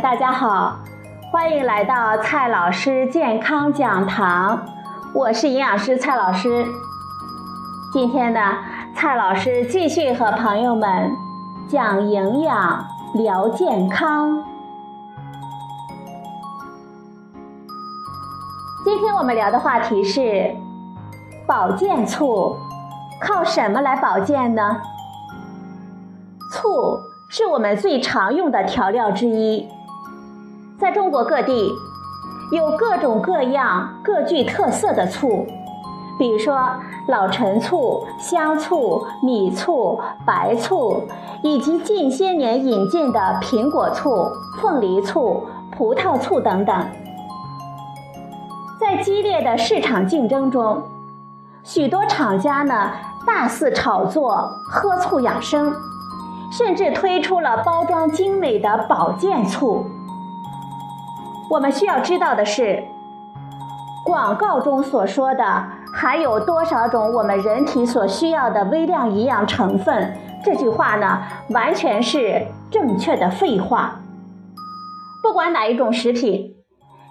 大家好，欢迎来到蔡老师健康讲堂，我是营养师蔡老师。今天呢，蔡老师继续和朋友们讲营养、聊健康。今天我们聊的话题是保健醋，靠什么来保健呢？醋。是我们最常用的调料之一，在中国各地有各种各样、各具特色的醋，比如说老陈醋、香醋、米醋、白醋，以及近些年引进的苹果醋、凤梨醋、葡萄醋等等。在激烈的市场竞争中，许多厂家呢大肆炒作喝醋养生。甚至推出了包装精美的保健醋。我们需要知道的是，广告中所说的含有多少种我们人体所需要的微量营养成分，这句话呢，完全是正确的废话。不管哪一种食品，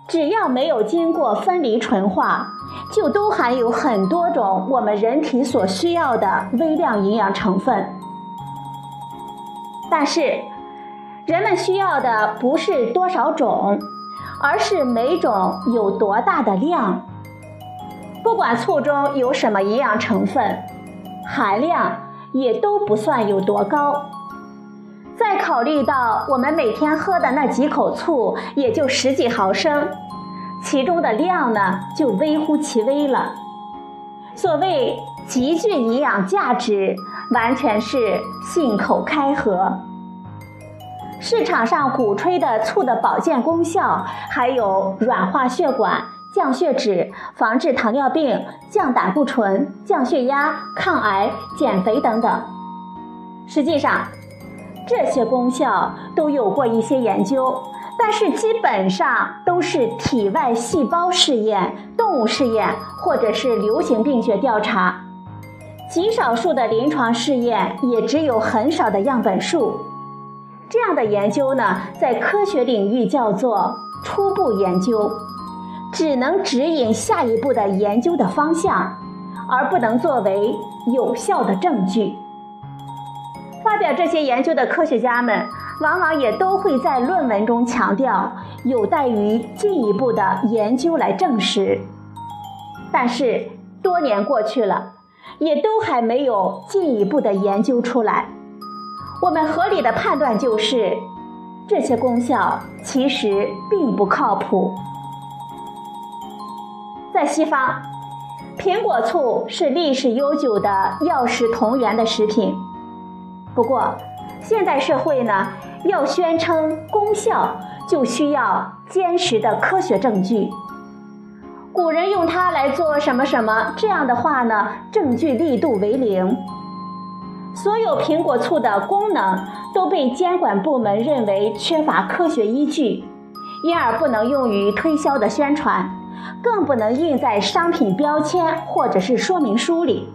只要没有经过分离纯化，就都含有很多种我们人体所需要的微量营养成分。但是，人们需要的不是多少种，而是每种有多大的量。不管醋中有什么营养成分，含量也都不算有多高。再考虑到我们每天喝的那几口醋也就十几毫升，其中的量呢就微乎其微了。所谓极具营养价值。完全是信口开河。市场上鼓吹的醋的保健功效，还有软化血管、降血脂、防治糖尿病、降胆固醇、降血压、抗癌、减肥等等。实际上，这些功效都有过一些研究，但是基本上都是体外细胞试验、动物试验或者是流行病学调查。极少数的临床试验，也只有很少的样本数。这样的研究呢，在科学领域叫做初步研究，只能指引下一步的研究的方向，而不能作为有效的证据。发表这些研究的科学家们，往往也都会在论文中强调，有待于进一步的研究来证实。但是多年过去了。也都还没有进一步的研究出来。我们合理的判断就是，这些功效其实并不靠谱。在西方，苹果醋是历史悠久的药食同源的食品。不过，现代社会呢，要宣称功效，就需要坚实的科学证据。古人用它来做什么什么这样的话呢？证据力度为零。所有苹果醋的功能都被监管部门认为缺乏科学依据，因而不能用于推销的宣传，更不能印在商品标签或者是说明书里。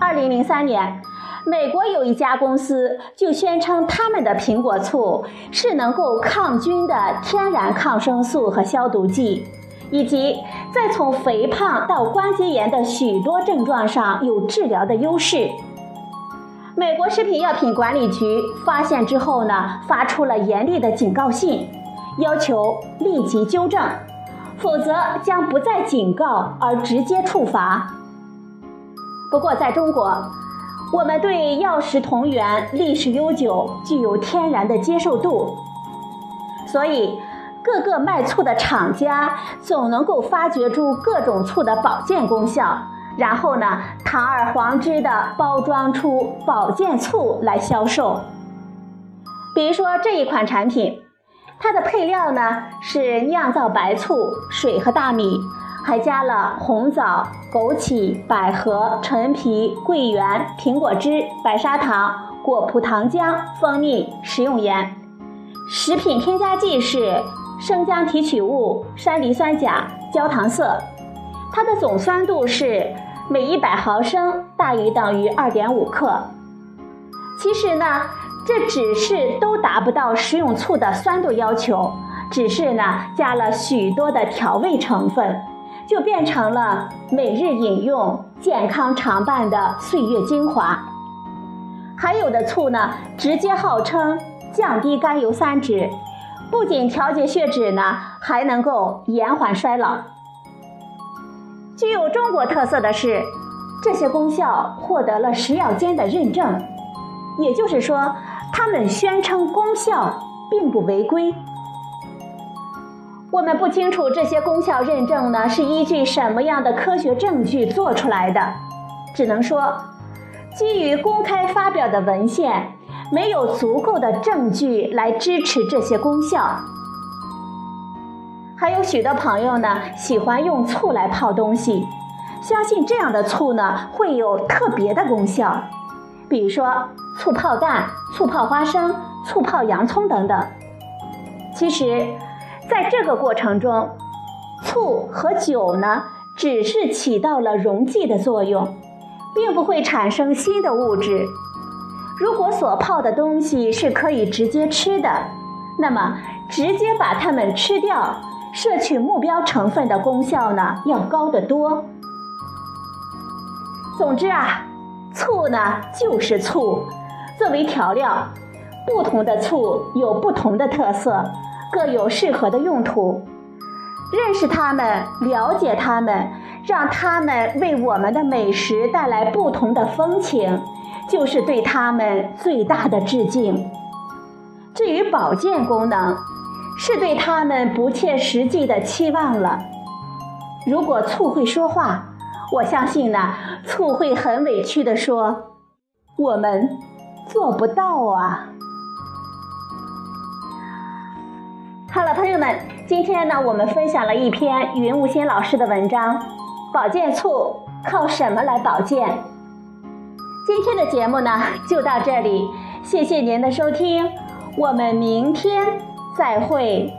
二零零三年，美国有一家公司就宣称他们的苹果醋是能够抗菌的天然抗生素和消毒剂。以及在从肥胖到关节炎的许多症状上有治疗的优势。美国食品药品管理局发现之后呢，发出了严厉的警告信，要求立即纠正，否则将不再警告而直接处罚。不过，在中国，我们对药食同源历史悠久，具有天然的接受度，所以。各个卖醋的厂家总能够发掘出各种醋的保健功效，然后呢，堂而皇之的包装出保健醋来销售。比如说这一款产品，它的配料呢是酿造白醋、水和大米，还加了红枣、枸杞、百合、陈皮、桂圆、苹果汁、白砂糖、果葡糖浆、蜂蜜、食用盐。食品添加剂是。生姜提取物、山梨酸钾、焦糖色，它的总酸度是每一百毫升大于等于二点五克。其实呢，这只是都达不到食用醋的酸度要求，只是呢加了许多的调味成分，就变成了每日饮用、健康常伴的岁月精华。还有的醋呢，直接号称降低甘油三酯，不仅调节血脂呢，还能够延缓衰老。具有中国特色的是，这些功效获得了食药监的认证，也就是说。他们宣称功效并不违规，我们不清楚这些功效认证呢是依据什么样的科学证据做出来的，只能说，基于公开发表的文献，没有足够的证据来支持这些功效。还有许多朋友呢喜欢用醋来泡东西，相信这样的醋呢会有特别的功效，比如说。醋泡蛋、醋泡花生、醋泡洋葱等等。其实，在这个过程中，醋和酒呢，只是起到了溶剂的作用，并不会产生新的物质。如果所泡的东西是可以直接吃的，那么直接把它们吃掉，摄取目标成分的功效呢，要高得多。总之啊，醋呢就是醋。作为调料，不同的醋有不同的特色，各有适合的用途。认识它们，了解它们，让它们为我们的美食带来不同的风情，就是对它们最大的致敬。至于保健功能，是对他们不切实际的期望了。如果醋会说话，我相信呢，醋会很委屈地说：“我们。”做不到啊！好了，朋友们，今天呢，我们分享了一篇云雾仙老师的文章，《保健醋靠什么来保健》。今天的节目呢，就到这里，谢谢您的收听，我们明天再会。